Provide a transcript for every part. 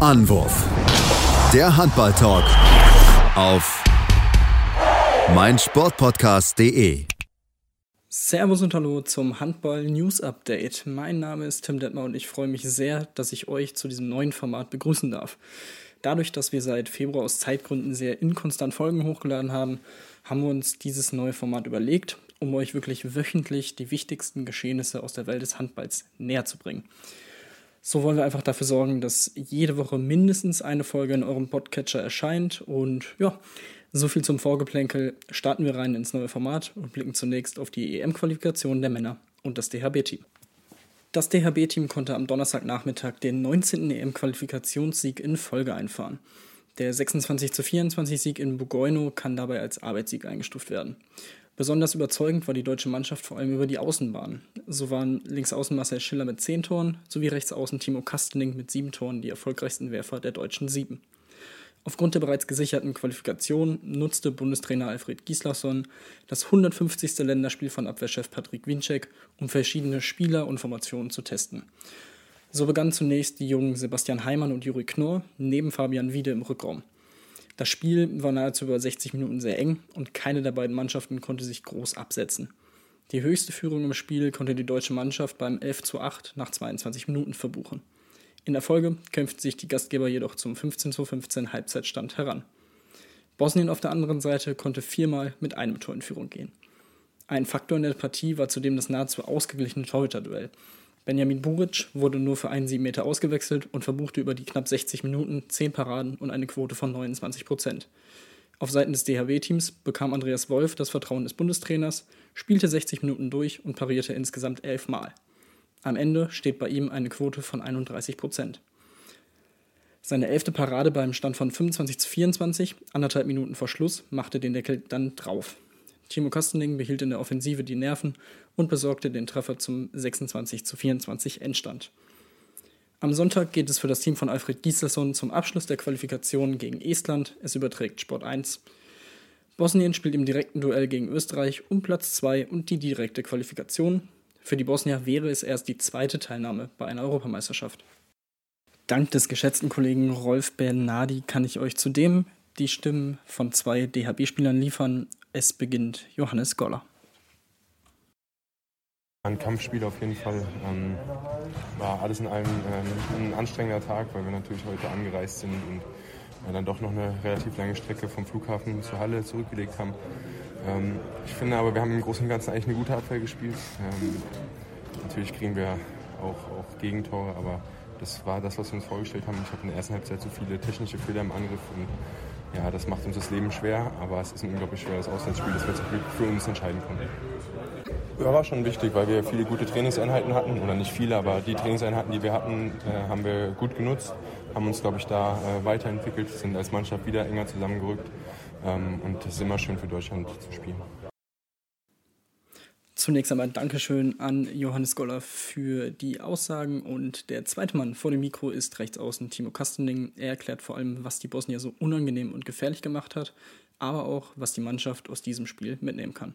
Anwurf. Der Handball-Talk auf meinsportpodcast.de. Servus und Hallo zum Handball News Update. Mein Name ist Tim Detmer und ich freue mich sehr, dass ich euch zu diesem neuen Format begrüßen darf. Dadurch, dass wir seit Februar aus Zeitgründen sehr inkonstant Folgen hochgeladen haben, haben wir uns dieses neue Format überlegt, um euch wirklich wöchentlich die wichtigsten Geschehnisse aus der Welt des Handballs näher zu bringen. So wollen wir einfach dafür sorgen, dass jede Woche mindestens eine Folge in eurem Podcatcher erscheint. Und ja, so viel zum Vorgeplänkel. Starten wir rein ins neue Format und blicken zunächst auf die EM-Qualifikation der Männer und das DHB-Team. Das DHB-Team konnte am Donnerstagnachmittag den 19. EM-Qualifikationssieg in Folge einfahren. Der 26 zu 24 Sieg in Bugojno kann dabei als Arbeitssieg eingestuft werden. Besonders überzeugend war die deutsche Mannschaft vor allem über die Außenbahn. So waren Linksaußen Marcel Schiller mit 10 Toren sowie Rechtsaußen Timo Kastening mit 7 Toren die erfolgreichsten Werfer der deutschen Sieben. Aufgrund der bereits gesicherten Qualifikation nutzte Bundestrainer Alfred Gislason das 150. Länderspiel von Abwehrchef Patrick Winczek, um verschiedene Spieler und Formationen zu testen. So begannen zunächst die jungen Sebastian Heimann und Juri Knorr neben Fabian Wiede im Rückraum. Das Spiel war nahezu über 60 Minuten sehr eng und keine der beiden Mannschaften konnte sich groß absetzen. Die höchste Führung im Spiel konnte die deutsche Mannschaft beim 11 zu 8 nach 22 Minuten verbuchen. In der Folge kämpften sich die Gastgeber jedoch zum 15 zu 15 Halbzeitstand heran. Bosnien auf der anderen Seite konnte viermal mit einem Tor in Führung gehen. Ein Faktor in der Partie war zudem das nahezu ausgeglichene Torhüterduell, Benjamin Buric wurde nur für einen 7 Meter ausgewechselt und verbuchte über die knapp 60 Minuten 10 Paraden und eine Quote von 29 Prozent. Auf Seiten des DHW-Teams bekam Andreas Wolf das Vertrauen des Bundestrainers, spielte 60 Minuten durch und parierte insgesamt 11 Mal. Am Ende steht bei ihm eine Quote von 31 Prozent. Seine elfte Parade beim Stand von 25 zu 24, anderthalb Minuten vor Schluss, machte den Deckel dann drauf. Timo Kastening behielt in der Offensive die Nerven und besorgte den Treffer zum 26 zu 24 Endstand. Am Sonntag geht es für das Team von Alfred Gislason zum Abschluss der Qualifikation gegen Estland. Es überträgt Sport 1. Bosnien spielt im direkten Duell gegen Österreich um Platz 2 und die direkte Qualifikation. Für die Bosnier wäre es erst die zweite Teilnahme bei einer Europameisterschaft. Dank des geschätzten Kollegen Rolf Bernardi kann ich euch zudem die Stimmen von zwei DHB-Spielern liefern. Es beginnt Johannes Goller. Ein Kampfspiel auf jeden Fall. Ähm, war alles in allem ähm, ein anstrengender Tag, weil wir natürlich heute angereist sind und äh, dann doch noch eine relativ lange Strecke vom Flughafen zur Halle zurückgelegt haben. Ähm, ich finde aber, wir haben im Großen und Ganzen eigentlich eine gute Abwehr gespielt. Ähm, natürlich kriegen wir auch, auch Gegentore, aber das war das, was wir uns vorgestellt haben. Ich habe in der ersten Halbzeit so viele technische Fehler im Angriff und ja, das macht uns das Leben schwer, aber es ist ein unglaublich schweres Auswärtsspiel, das wir zum Glück für uns entscheiden konnten. Ja, war schon wichtig, weil wir viele gute Trainingseinheiten hatten. Oder nicht viele, aber die Trainingseinheiten, die wir hatten, äh, haben wir gut genutzt. Haben uns, glaube ich, da äh, weiterentwickelt, sind als Mannschaft wieder enger zusammengerückt. Ähm, und es ist immer schön für Deutschland zu spielen. Zunächst einmal Dankeschön an Johannes Goller für die Aussagen und der zweite Mann vor dem Mikro ist rechts außen Timo Kastening. Er erklärt vor allem, was die Bosnier so unangenehm und gefährlich gemacht hat, aber auch, was die Mannschaft aus diesem Spiel mitnehmen kann.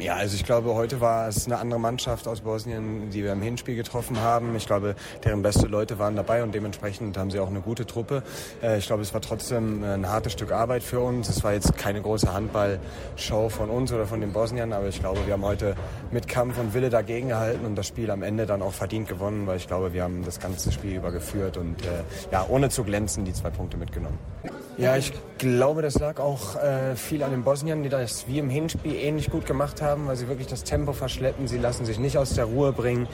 Ja, also ich glaube, heute war es eine andere Mannschaft aus Bosnien, die wir im Hinspiel getroffen haben. Ich glaube, deren beste Leute waren dabei und dementsprechend haben sie auch eine gute Truppe. Äh, ich glaube, es war trotzdem ein hartes Stück Arbeit für uns. Es war jetzt keine große Handballshow von uns oder von den Bosniern, aber ich glaube, wir haben heute mit Kampf und Wille dagegen gehalten und das Spiel am Ende dann auch verdient gewonnen, weil ich glaube, wir haben das ganze Spiel über geführt und äh, ja, ohne zu glänzen die zwei Punkte mitgenommen. Ja, ich glaube, das lag auch äh, viel an den Bosniern, die das wie im Hinspiel ähnlich gut gemacht haben, weil sie wirklich das Tempo verschleppen. Sie lassen sich nicht aus der Ruhe bringen.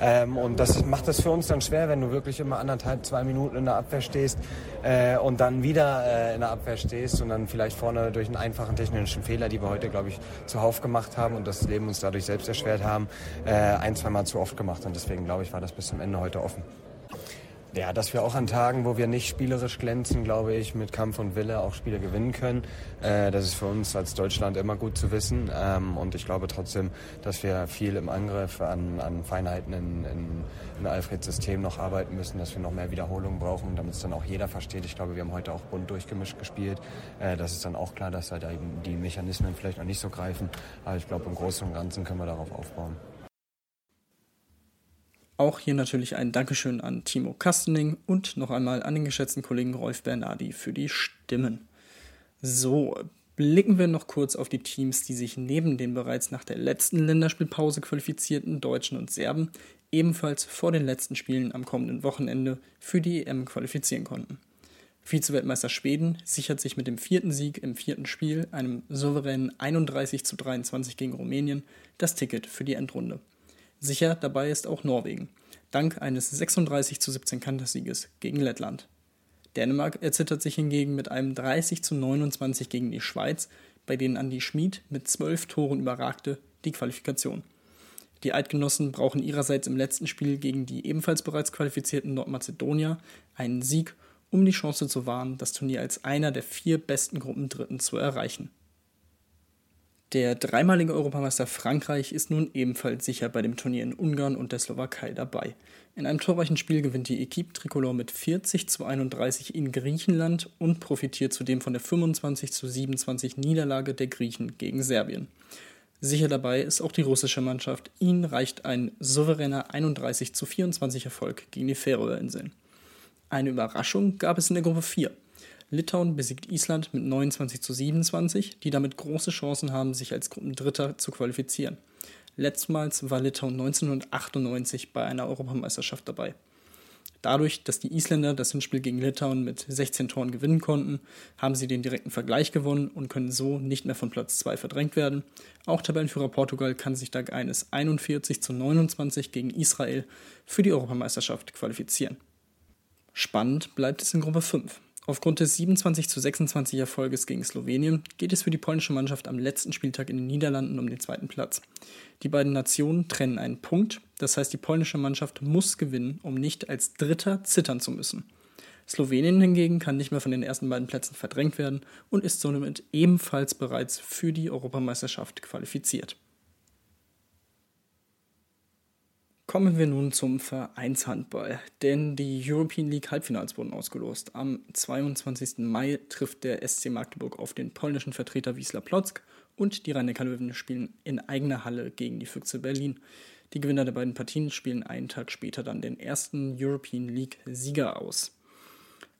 Ähm, und das macht das für uns dann schwer, wenn du wirklich immer anderthalb, zwei Minuten in der Abwehr stehst äh, und dann wieder äh, in der Abwehr stehst und dann vielleicht vorne durch einen einfachen technischen Fehler, die wir heute, glaube ich, zuhauf gemacht haben und das Leben uns dadurch selbst erschwert haben, äh, ein, zweimal zu oft gemacht. Und deswegen, glaube ich, war das bis zum Ende heute offen. Ja, dass wir auch an Tagen, wo wir nicht spielerisch glänzen, glaube ich, mit Kampf und Wille auch Spiele gewinnen können. Äh, das ist für uns als Deutschland immer gut zu wissen. Ähm, und ich glaube trotzdem, dass wir viel im Angriff an, an Feinheiten in, in, in Alfreds System noch arbeiten müssen, dass wir noch mehr Wiederholungen brauchen, damit es dann auch jeder versteht. Ich glaube, wir haben heute auch bunt durchgemischt gespielt. Äh, das ist dann auch klar, dass da die Mechanismen vielleicht noch nicht so greifen. Aber ich glaube, im Großen und Ganzen können wir darauf aufbauen. Auch hier natürlich ein Dankeschön an Timo Kastening und noch einmal an den geschätzten Kollegen Rolf Bernardi für die Stimmen. So, blicken wir noch kurz auf die Teams, die sich neben den bereits nach der letzten Länderspielpause qualifizierten Deutschen und Serben ebenfalls vor den letzten Spielen am kommenden Wochenende für die EM qualifizieren konnten. Vize-Weltmeister Schweden sichert sich mit dem vierten Sieg im vierten Spiel, einem souveränen 31 zu 23 gegen Rumänien, das Ticket für die Endrunde. Sicher dabei ist auch Norwegen, dank eines 36 zu 17 Kantersieges gegen Lettland. Dänemark erzittert sich hingegen mit einem 30 zu 29 gegen die Schweiz, bei denen Andi Schmid mit zwölf Toren überragte, die Qualifikation. Die Eidgenossen brauchen ihrerseits im letzten Spiel gegen die ebenfalls bereits qualifizierten Nordmazedonier einen Sieg, um die Chance zu wahren, das Turnier als einer der vier besten Gruppendritten zu erreichen. Der dreimalige Europameister Frankreich ist nun ebenfalls sicher bei dem Turnier in Ungarn und der Slowakei dabei. In einem torreichen Spiel gewinnt die Equipe Tricolore mit 40 zu 31 in Griechenland und profitiert zudem von der 25 zu 27 Niederlage der Griechen gegen Serbien. Sicher dabei ist auch die russische Mannschaft. Ihnen reicht ein souveräner 31 zu 24 Erfolg gegen die Färöerinseln. Eine Überraschung gab es in der Gruppe 4. Litauen besiegt Island mit 29 zu 27, die damit große Chancen haben, sich als Gruppendritter zu qualifizieren. Letztmals war Litauen 1998 bei einer Europameisterschaft dabei. Dadurch, dass die Isländer das Hinspiel gegen Litauen mit 16 Toren gewinnen konnten, haben sie den direkten Vergleich gewonnen und können so nicht mehr von Platz 2 verdrängt werden. Auch Tabellenführer Portugal kann sich dank eines 41 zu 29 gegen Israel für die Europameisterschaft qualifizieren. Spannend bleibt es in Gruppe 5. Aufgrund des 27 zu 26 Erfolges gegen Slowenien geht es für die polnische Mannschaft am letzten Spieltag in den Niederlanden um den zweiten Platz. Die beiden Nationen trennen einen Punkt, das heißt die polnische Mannschaft muss gewinnen, um nicht als Dritter zittern zu müssen. Slowenien hingegen kann nicht mehr von den ersten beiden Plätzen verdrängt werden und ist somit ebenfalls bereits für die Europameisterschaft qualifiziert. Kommen wir nun zum Vereinshandball, denn die European League Halbfinals wurden ausgelost. Am 22. Mai trifft der SC Magdeburg auf den polnischen Vertreter Wisla Plock und die rhein löwen spielen in eigener Halle gegen die Füchse Berlin. Die Gewinner der beiden Partien spielen einen Tag später dann den ersten European League Sieger aus.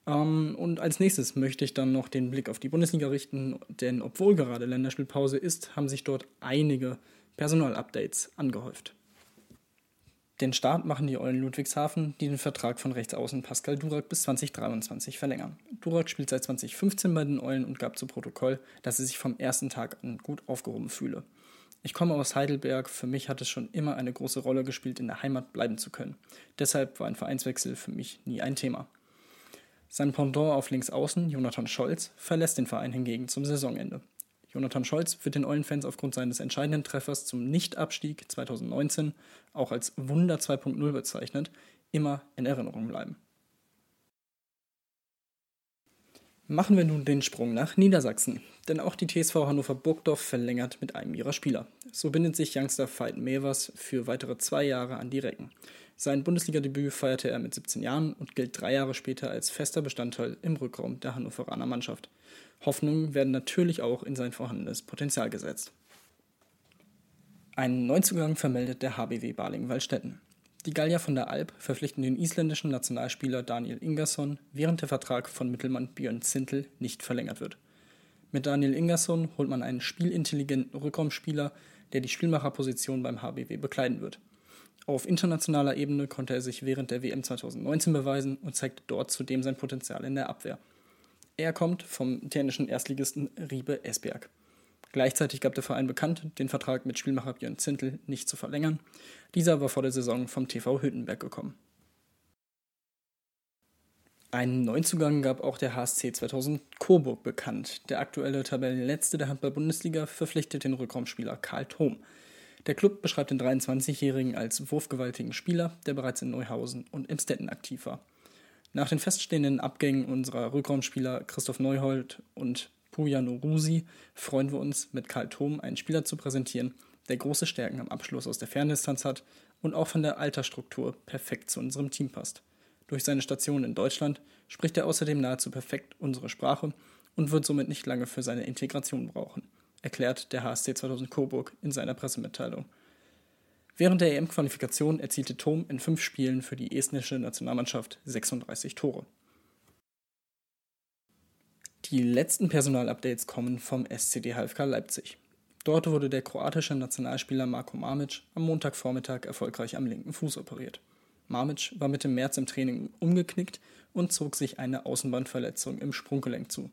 Ähm, und als nächstes möchte ich dann noch den Blick auf die Bundesliga richten, denn obwohl gerade Länderspielpause ist, haben sich dort einige Personalupdates angehäuft. Den Start machen die Eulen Ludwigshafen, die den Vertrag von Rechtsaußen Pascal Durak bis 2023 verlängern. Durak spielt seit 2015 bei den Eulen und gab zu Protokoll, dass er sich vom ersten Tag an gut aufgehoben fühle. Ich komme aus Heidelberg, für mich hat es schon immer eine große Rolle gespielt, in der Heimat bleiben zu können. Deshalb war ein Vereinswechsel für mich nie ein Thema. Sein Pendant auf Linksaußen, Jonathan Scholz, verlässt den Verein hingegen zum Saisonende. Jonathan Scholz wird den Eulenfans aufgrund seines entscheidenden Treffers zum Nichtabstieg 2019, auch als Wunder 2.0 bezeichnet, immer in Erinnerung bleiben. Machen wir nun den Sprung nach Niedersachsen, denn auch die TSV Hannover Burgdorf verlängert mit einem ihrer Spieler. So bindet sich Youngster Veit Mevers für weitere zwei Jahre an die Recken. Sein Bundesliga-Debüt feierte er mit 17 Jahren und gilt drei Jahre später als fester Bestandteil im Rückraum der Hannoveraner Mannschaft. Hoffnungen werden natürlich auch in sein vorhandenes Potenzial gesetzt. Einen Neuzugang vermeldet der HBW Baling-Wallstätten. Die Gallier von der Alp verpflichten den isländischen Nationalspieler Daniel Ingersson, während der Vertrag von Mittelmann Björn Zintel nicht verlängert wird. Mit Daniel Ingersson holt man einen spielintelligenten Rückraumspieler, der die Spielmacherposition beim HBW bekleiden wird. Auf internationaler Ebene konnte er sich während der WM 2019 beweisen und zeigte dort zudem sein Potenzial in der Abwehr. Er kommt vom dänischen Erstligisten Riebe Esbjerg. Gleichzeitig gab der Verein bekannt, den Vertrag mit Spielmacher Björn Zintel nicht zu verlängern. Dieser war vor der Saison vom TV Hüttenberg gekommen. Einen Neuzugang gab auch der HSC 2000 Coburg bekannt. Der aktuelle Tabellenletzte der Handball-Bundesliga verpflichtet den Rückraumspieler Karl Thom. Der Club beschreibt den 23-Jährigen als wurfgewaltigen Spieler, der bereits in Neuhausen und Emstetten aktiv war. Nach den feststehenden Abgängen unserer Rückraumspieler Christoph Neuhold und Pujano Rusi freuen wir uns, mit Karl Thom einen Spieler zu präsentieren, der große Stärken am Abschluss aus der Ferndistanz hat und auch von der Altersstruktur perfekt zu unserem Team passt. Durch seine Station in Deutschland spricht er außerdem nahezu perfekt unsere Sprache und wird somit nicht lange für seine Integration brauchen, erklärt der HSC 2000 Coburg in seiner Pressemitteilung. Während der EM-Qualifikation erzielte Tom in fünf Spielen für die estnische Nationalmannschaft 36 Tore. Die letzten Personalupdates kommen vom SCD HFK Leipzig. Dort wurde der kroatische Nationalspieler Marko Mamic am Montagvormittag erfolgreich am linken Fuß operiert. Mamic war Mitte März im Training umgeknickt und zog sich eine Außenbandverletzung im Sprunggelenk zu.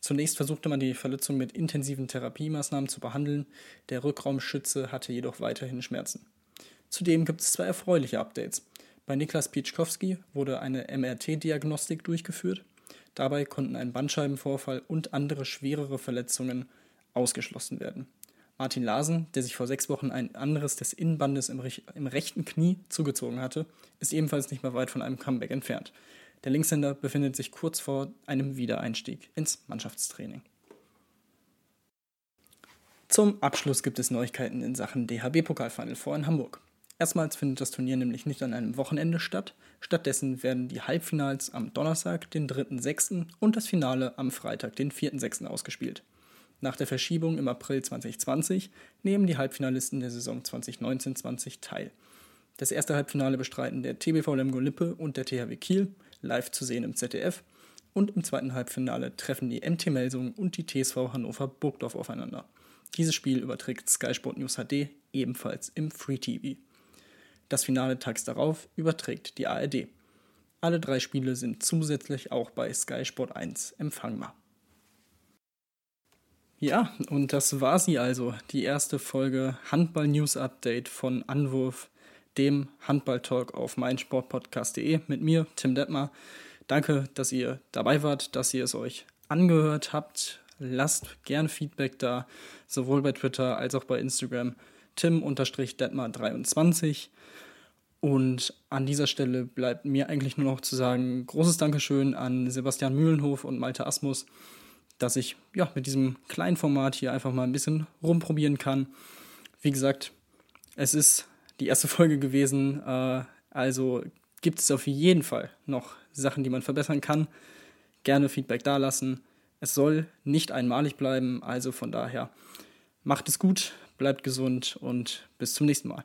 Zunächst versuchte man die Verletzung mit intensiven Therapiemaßnahmen zu behandeln, der Rückraumschütze hatte jedoch weiterhin Schmerzen. Zudem gibt es zwei erfreuliche Updates. Bei Niklas Pieczkowski wurde eine MRT-Diagnostik durchgeführt. Dabei konnten ein Bandscheibenvorfall und andere schwerere Verletzungen ausgeschlossen werden. Martin Larsen, der sich vor sechs Wochen ein anderes des Innenbandes im, im, rechten Knie zugezogen hatte, ist ebenfalls nicht mehr weit von einem Comeback entfernt. Der Linkshänder befindet sich kurz vor einem Wiedereinstieg ins Mannschaftstraining. Zum Abschluss gibt es Neuigkeiten in Sachen DHB-Pokalfinal vor in Hamburg. Erstmals findet das Turnier nämlich nicht an einem Wochenende statt. Stattdessen werden die Halbfinals am Donnerstag, den 3.6. und das Finale am Freitag, den 4.6. ausgespielt. Nach der Verschiebung im April 2020 nehmen die Halbfinalisten der Saison 2019-20 teil. Das erste Halbfinale bestreiten der TBV Lemgo Lippe und der THW Kiel, live zu sehen im ZDF. Und im zweiten Halbfinale treffen die MT Melsung und die TSV Hannover Burgdorf aufeinander. Dieses Spiel überträgt Sky Sport News HD ebenfalls im Free TV. Das Finale tags darauf überträgt die ARD. Alle drei Spiele sind zusätzlich auch bei Sky Sport 1 empfangbar. Ja, und das war sie also, die erste Folge Handball News Update von Anwurf, dem Handball-Talk auf meinsportpodcast.de mit mir, Tim Detmar. Danke, dass ihr dabei wart, dass ihr es euch angehört habt. Lasst gern Feedback da, sowohl bei Twitter als auch bei Instagram. Tim-Detmar23. Und an dieser Stelle bleibt mir eigentlich nur noch zu sagen, großes Dankeschön an Sebastian Mühlenhof und Malte Asmus, dass ich ja, mit diesem kleinen Format hier einfach mal ein bisschen rumprobieren kann. Wie gesagt, es ist die erste Folge gewesen, äh, also gibt es auf jeden Fall noch Sachen, die man verbessern kann. Gerne Feedback dalassen. Es soll nicht einmalig bleiben, also von daher macht es gut, bleibt gesund und bis zum nächsten Mal.